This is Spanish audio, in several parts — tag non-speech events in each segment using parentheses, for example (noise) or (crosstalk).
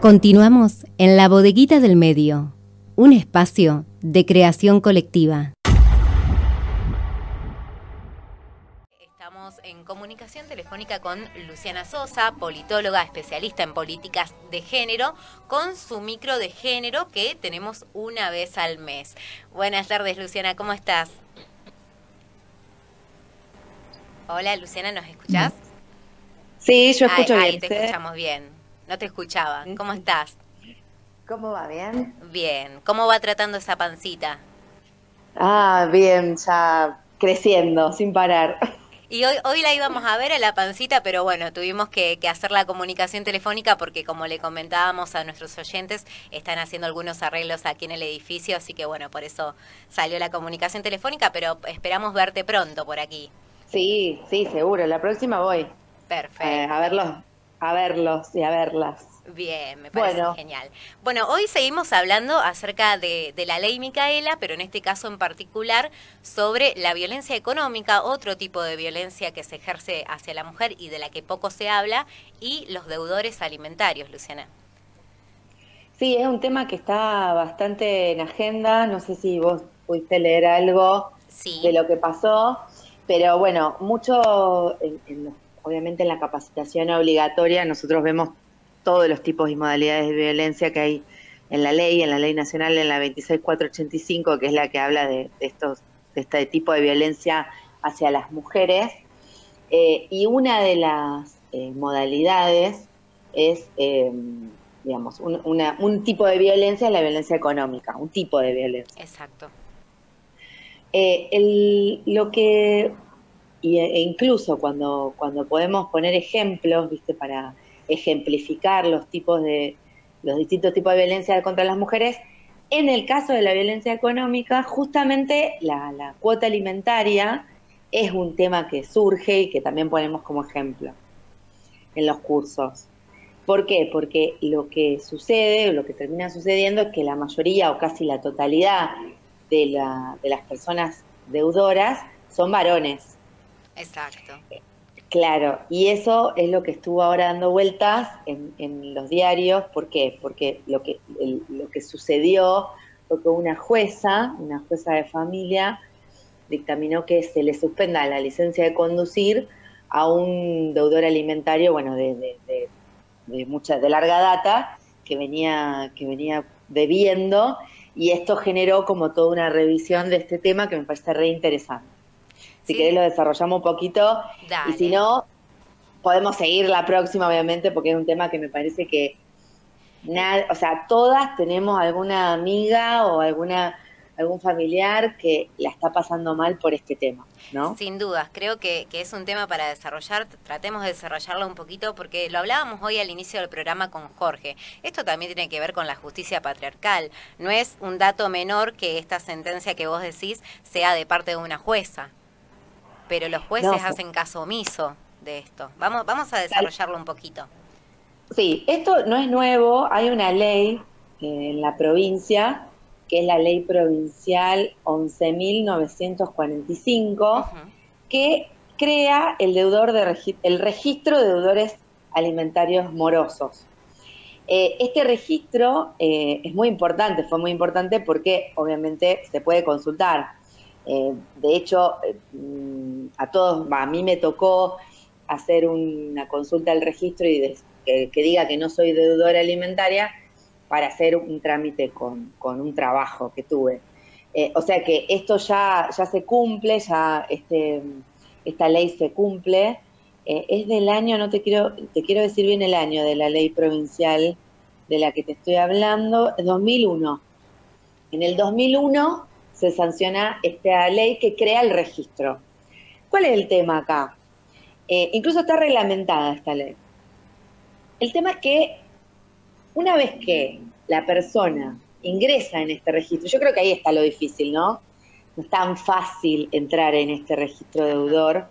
Continuamos en la bodeguita del medio, un espacio de creación colectiva. Estamos en comunicación telefónica con Luciana Sosa, politóloga especialista en políticas de género, con su micro de género que tenemos una vez al mes. Buenas tardes, Luciana, ¿cómo estás? Hola, Luciana, ¿nos escuchás? Sí, yo escucho bien. Ahí te escuchamos bien. No te escuchaba. ¿Cómo estás? ¿Cómo va? ¿Bien? Bien. ¿Cómo va tratando esa pancita? Ah, bien, ya creciendo, sin parar. Y hoy, hoy la íbamos a ver a la pancita, pero bueno, tuvimos que, hacer la comunicación telefónica porque como le comentábamos a nuestros oyentes, están haciendo algunos arreglos aquí en el edificio, así que bueno, por eso salió la comunicación telefónica, pero esperamos verte pronto por aquí. Sí, sí, seguro, la próxima voy. Perfecto. Eh, a verlos a verlos y a verlas. Bien, me parece genial. Bueno, hoy seguimos hablando acerca de, la ley Micaela, pero en este caso en particular sobre la violencia económica, otro tipo de violencia que se ejerce hacia la mujer y de la que poco se habla, y los deudores alimentarios, Luciana. Sí, es un tema que está bastante en agenda. No sé si vos pudiste leer algo de lo que pasó, pero bueno, mucho en, en los obviamente en la capacitación obligatoria nosotros vemos todos los tipos y modalidades de violencia que hay en la ley, en la ley nacional, en la 26485, que es la que habla de, estos, de este tipo de violencia hacia las mujeres. Eh, y una de las eh, modalidades es, eh, digamos, un, un, tipo de violencia es la violencia económica, un tipo de violencia. Exacto. El, lo que y, e incluso cuando, cuando podemos poner ejemplos, ¿viste? Para ejemplificar los tipos de, los distintos tipos de violencia contra las mujeres, en el caso de la violencia económica, justamente la, cuota alimentaria es un tema que surge y que también ponemos como ejemplo en los cursos. ¿Por qué? Porque lo que sucede, lo que termina sucediendo es que la mayoría o casi la totalidad de, la, de las personas deudoras son varones. Exacto. Claro, y eso es lo que estuvo ahora dando vueltas en, los diarios. ¿Por qué? Porque lo que, lo que sucedió fue que una jueza, una jueza de familia, dictaminó que se le suspenda la licencia de conducir a un deudor alimentario, bueno, de, de, mucha, de larga data, que venía, que venía debiendo, y esto generó como toda una revisión de este tema que me parece re interesante. Si querés lo desarrollamos un poquito. Y si no, podemos seguir la próxima, obviamente, porque es un tema que me parece que nada, o sea, todas tenemos alguna amiga o alguna algún familiar que la está pasando mal por este tema, ¿no? Sin dudas, creo que, que, es un tema para desarrollar, tratemos de desarrollarlo un poquito porque lo hablábamos hoy al inicio del programa con Jorge. Esto también tiene que ver con la justicia patriarcal. No es un dato menor que esta sentencia que vos decís sea de parte de una jueza pero los jueces hacen caso omiso de esto. Vamos, vamos a desarrollarlo un poquito. Sí, esto no es nuevo, hay una ley eh, en la provincia, que es la ley provincial 11.945, que crea el deudor de el registro de deudores alimentarios morosos. Eh, este registro eh, es muy importante, fue muy importante porque obviamente se puede consultar. de hecho, a todos, a mí me tocó hacer una consulta al registro y que, diga que no soy deudora alimentaria para hacer un trámite con, un trabajo que tuve. Eh, o sea que esto ya, ya se cumple, ya este, esta ley se cumple. Eh, es del año, no te quiero, te quiero decir bien el año de la ley provincial de la que te estoy hablando, 2001. En el 2001 se sanciona esta ley que crea el registro. ¿Cuál es el tema acá? Eh, incluso está reglamentada esta ley. El tema es que una vez que la persona ingresa en este registro, yo creo que ahí está lo difícil, ¿no? No es tan fácil entrar en este registro deudor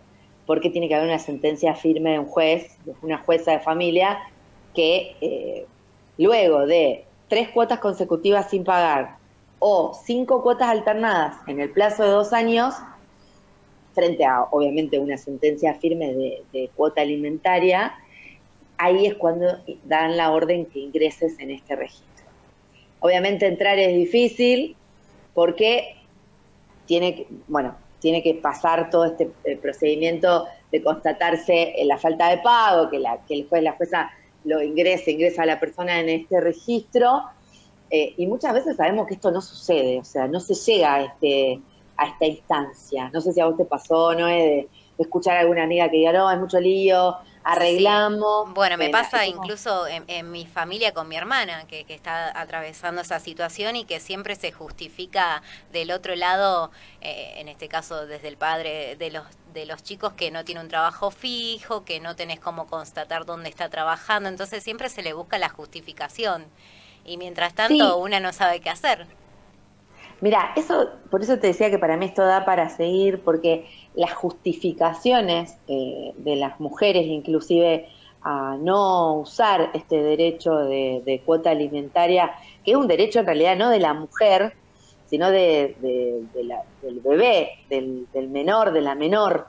porque tiene que haber una sentencia firme de un juez, de una jueza de familia, que eh, luego de tres cuotas consecutivas sin pagar o cinco cuotas alternadas en el plazo de dos años, frente a, obviamente, una sentencia firme de, cuota alimentaria, ahí es cuando dan la orden que ingreses en este registro. Obviamente entrar es difícil porque tiene que, bueno, tiene que pasar todo este eh, procedimiento de constatarse la falta de pago, que, la, que el juez, la jueza lo ingrese, ingresa a la persona en este registro, eh, y muchas veces sabemos que esto no sucede, o sea, no se llega a, este, a esta instancia. No sé si a vos te pasó, ¿no? De, de escuchar a alguna amiga que diga, no, es mucho lío, arreglamos. Bueno, me pasa incluso en, mi familia con mi hermana, que, está atravesando esa situación y que siempre se justifica del otro lado, eh, en este caso desde el padre de los de los chicos que no tiene un trabajo fijo, que no tenés cómo constatar dónde está trabajando, entonces siempre se le busca la justificación. Y mientras tanto, una no sabe qué hacer. Mira, eso, por eso te decía que para mí esto da para seguir, porque las justificaciones eh, de las mujeres, inclusive a no usar este derecho de, cuota alimentaria, que es un derecho en realidad no de la mujer, sino de, del bebé, del, menor, de la menor.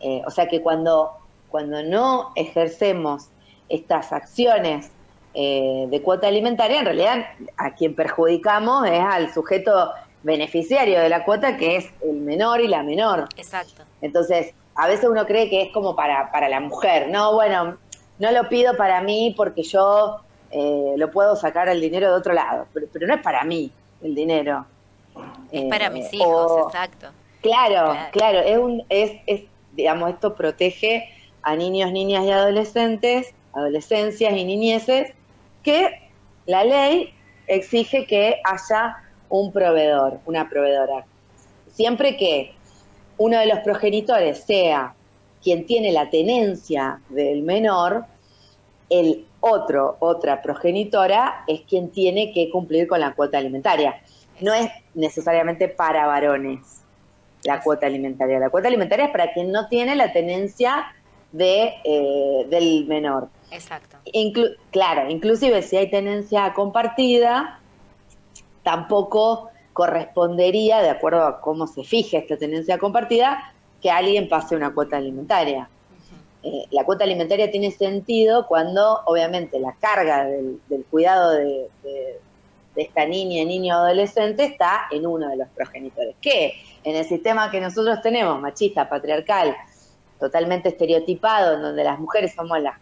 Eh, o sea que cuando, cuando no ejercemos estas acciones eh, de cuota alimentaria, en realidad a quien perjudicamos es al sujeto beneficiario de la cuota, que es el menor y la menor. Exacto. Entonces, a veces uno cree que es como para, para la mujer. No, bueno, no lo pido para mí porque yo eh, lo puedo sacar el dinero de otro lado, pero, no es para mí el dinero. Es para eh, mis hijos, exacto. Claro, claro, es, un, es, es, digamos, esto protege a niños, niñas y adolescentes, adolescencias y niñeces, que la ley exige que haya un proveedor, una proveedora. Siempre que uno de los progenitores sea quien tiene la tenencia del menor, el otro, otra progenitora, es quien tiene que cumplir con la cuota alimentaria. No es necesariamente para varones la cuota alimentaria. La cuota alimentaria es para quien no tiene la tenencia de, eh, del menor. Exacto. claro, inclusive si hay tenencia compartida, tampoco correspondería, de acuerdo a cómo se fije esta tenencia compartida, que alguien pase una cuota alimentaria. Eh, la cuota alimentaria tiene sentido cuando, obviamente, la carga del, cuidado de, esta niña, niño o adolescente está en uno de los progenitores. Que en el sistema que nosotros tenemos, machista, patriarcal, totalmente estereotipado, en donde las mujeres somos las,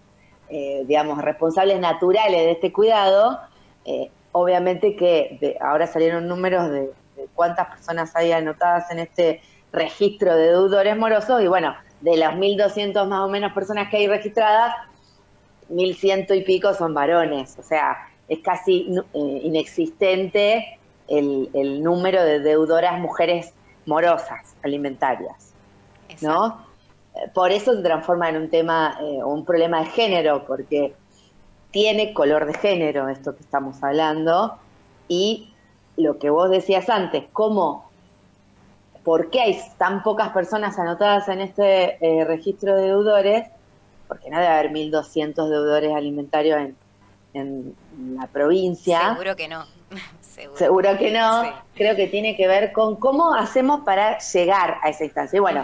eh, digamos, responsables naturales de este cuidado, eh, obviamente que ahora salieron números de, cuántas personas hay anotadas en este registro de deudores morosos y bueno, de las 1.200 más o menos personas que hay registradas, 1.100 y pico son varones, o sea, es casi eh, inexistente el, número de deudoras mujeres morosas alimentarias, ¿no? Por eso se transforma en un tema, eh, un problema de género, porque tiene color de género esto que estamos hablando y lo que vos decías antes, cómo, por qué hay tan pocas personas anotadas en este eh, registro de deudores, porque no debe haber 1.200 deudores alimentarios en, la provincia. Seguro que no. (laughs) Seguro, que no. Creo que tiene que ver con cómo hacemos para llegar a esa instancia. Y bueno,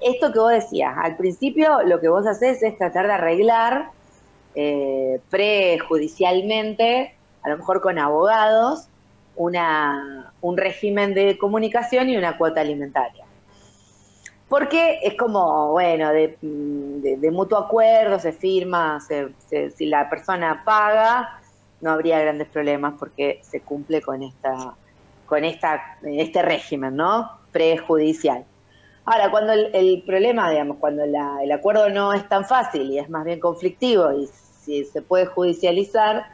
esto que vos decías, al principio lo que vos haces es tratar de arreglar eh, prejudicialmente, a lo mejor con abogados, una, un régimen de comunicación y una cuota alimentaria. Porque es como, bueno, de, mutuo acuerdo, se firma, si la persona paga, no habría grandes problemas porque se cumple con esta con esta este régimen, ¿no? Prejudicial. Ahora, cuando el, problema, digamos, cuando el acuerdo no es tan fácil y es más bien conflictivo y si se puede judicializar,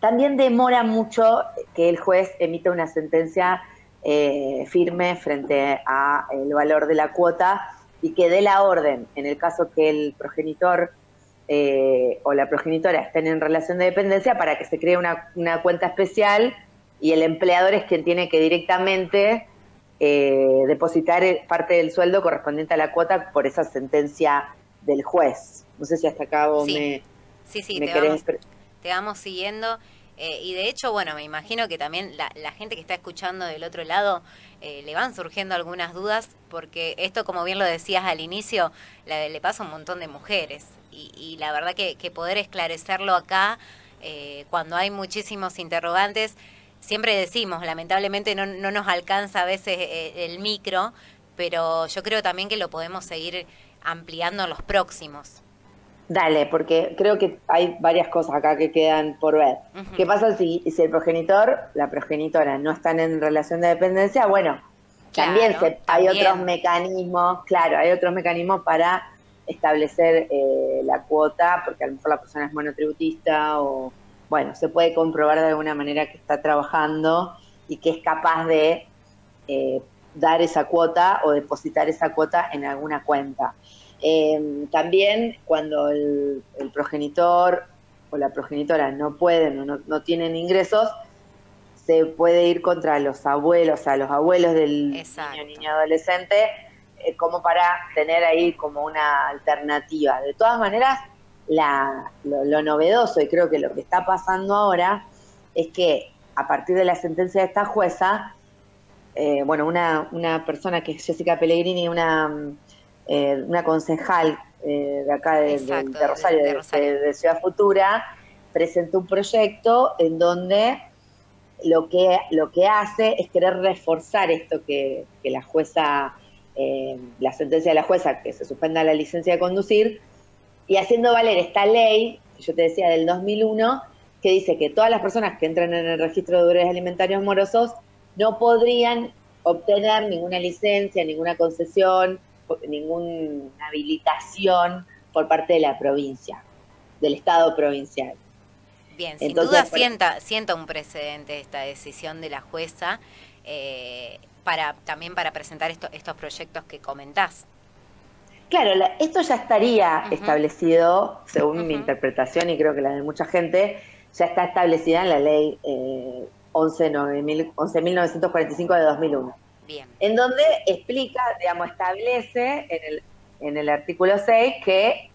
también demora mucho que el juez emita una sentencia eh, firme frente a el valor de la cuota y que dé la orden. En el caso que el progenitor eh, o la progenitora estén en relación de dependencia para que se cree una, cuenta especial y el empleador es quien tiene que directamente eh, depositar parte del sueldo correspondiente a la cuota por esa sentencia del juez. No sé si hasta acá vos me Sí, sí, te, vamos, siguiendo. Eh, y de hecho, bueno, me imagino que también la, gente que está escuchando del otro lado eh, le van surgiendo algunas dudas, porque esto, como bien lo decías al inicio, le pasa a un montón de mujeres. y, la verdad que, poder esclarecerlo acá, eh, cuando hay muchísimos interrogantes, siempre decimos, lamentablemente no, no nos alcanza a veces el micro, pero yo creo también que lo podemos seguir ampliando en los próximos. Dale, porque creo que hay varias cosas acá que quedan por ver. ¿Qué pasa si, si el progenitor, la progenitora, no están en relación de dependencia? Bueno, también, hay otros mecanismos, claro, hay otros mecanismos para establecer eh, la cuota, porque a lo mejor la persona es monotributista o, bueno, se puede comprobar de alguna manera que está trabajando y que es capaz de eh, dar esa cuota o depositar esa cuota en alguna cuenta. Em, también cuando el, progenitor o la progenitora no pueden o no, tienen ingresos, se puede ir contra los abuelos, a los abuelos del niño, niño adolescente, eh, como para tener ahí como una alternativa. De todas maneras, lo, novedoso y creo que lo que está pasando ahora es que a partir de la sentencia de esta jueza, eh, bueno, una, una persona que es Jessica Pellegrini, una eh, una concejal eh, de acá de, Rosario, de, Ciudad Futura, presentó un proyecto en donde lo que, lo que hace es querer reforzar esto que, la jueza, eh, la sentencia de la jueza, que se suspenda la licencia de conducir, y haciendo valer esta ley, que yo te decía del 2001, que dice que todas las personas que entran en el registro de deudores alimentarios morosos no podrían obtener ninguna licencia, ninguna concesión, ninguna habilitación por parte de la provincia, del Estado provincial. Bien, sin duda sienta, sienta un precedente esta decisión de la jueza eh, para también para presentar estos proyectos que comentás. Claro, esto ya estaría establecido, según mi interpretación y creo que la de mucha gente, ya está establecida en la ley eh, 11.945 de 2001. En donde explica, digamos, establece en el, artículo 6 que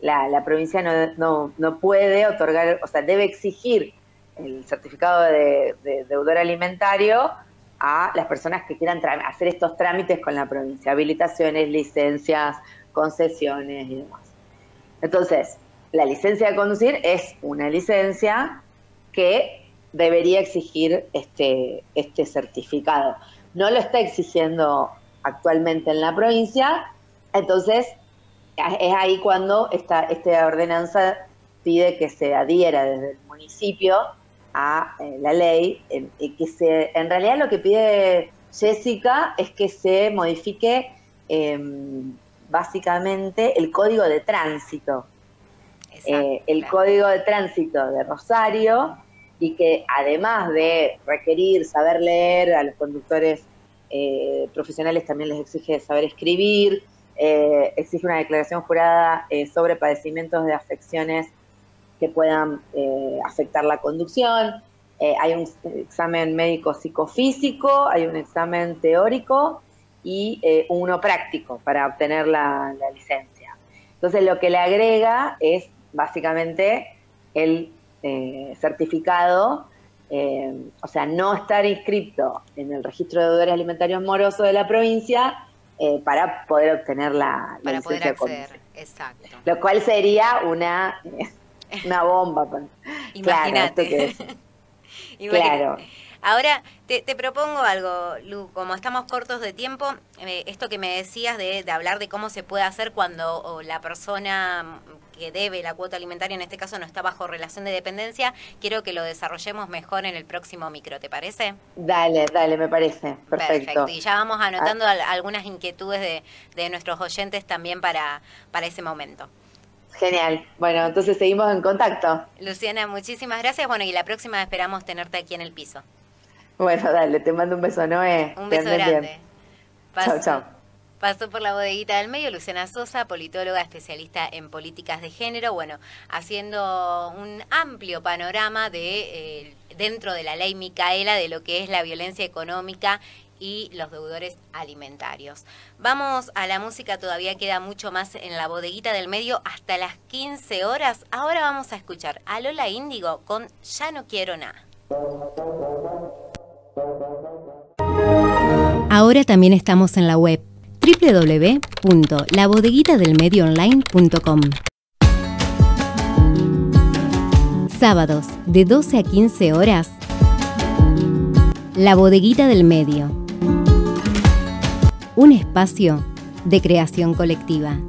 la, provincia no, no, puede otorgar, o sea, debe exigir el certificado de, deudor alimentario a las personas que quieran hacer estos trámites con la provincia, habilitaciones, licencias, concesiones y demás. Entonces, la licencia de conducir es una licencia que debería exigir este, este certificado no lo está exigiendo actualmente en la provincia, entonces es ahí cuando esta, esta ordenanza pide que se adhiera desde el municipio a eh, la ley, y que se, en realidad lo que pide Jessica es que se modifique em, básicamente el código de tránsito. Eh, el código de tránsito de Rosario y que además de requerir saber leer a los conductores eh, profesionales también les exige saber escribir, eh, exige una declaración jurada eh, sobre padecimientos de afecciones que puedan afectar la conducción. hay un examen médico psicofísico, hay un examen teórico y uno práctico para obtener la licencia. Entonces lo que le agrega es básicamente el eh, certificado, eh, o sea, no estar inscrito en el registro de deudores alimentarios morosos de la provincia eh, para poder obtener la, para poder acceder, exacto. Lo cual sería una, (laughs) una bomba. Imagínate. (laughs) Claro, Ahora, te, propongo algo, Lu, como estamos cortos de tiempo, esto que me decías de, de, hablar de cómo se puede hacer cuando la persona que debe la cuota alimentaria, en este caso no está bajo relación de dependencia, quiero que lo desarrollemos mejor en el próximo micro, ¿te parece? Dale, dale, me parece. Perfecto. Y ya vamos anotando ah. algunas inquietudes de, de, nuestros oyentes también para, para ese momento. Genial. Bueno, entonces seguimos en contacto. Luciana, muchísimas gracias. Bueno, y la próxima esperamos tenerte aquí en el piso. Bueno, dale, te mando un beso, Noé. Un beso grande. Chao, chao. Pasó por la bodeguita del medio Luciana Sosa, politóloga especialista en políticas de género, bueno, haciendo un amplio panorama de eh, dentro de la ley Micaela de lo que es la violencia económica y los deudores alimentarios. Vamos a la música, todavía queda mucho más en la bodeguita del medio hasta las 15 horas. Ahora vamos a escuchar a Lola Índigo con Ya no quiero nada. Ahora también estamos en la web www.labodeguitadelmedioonline.com. Sábados, de 12 a 15 horas, La Bodeguita del Medio. Un espacio de creación colectiva.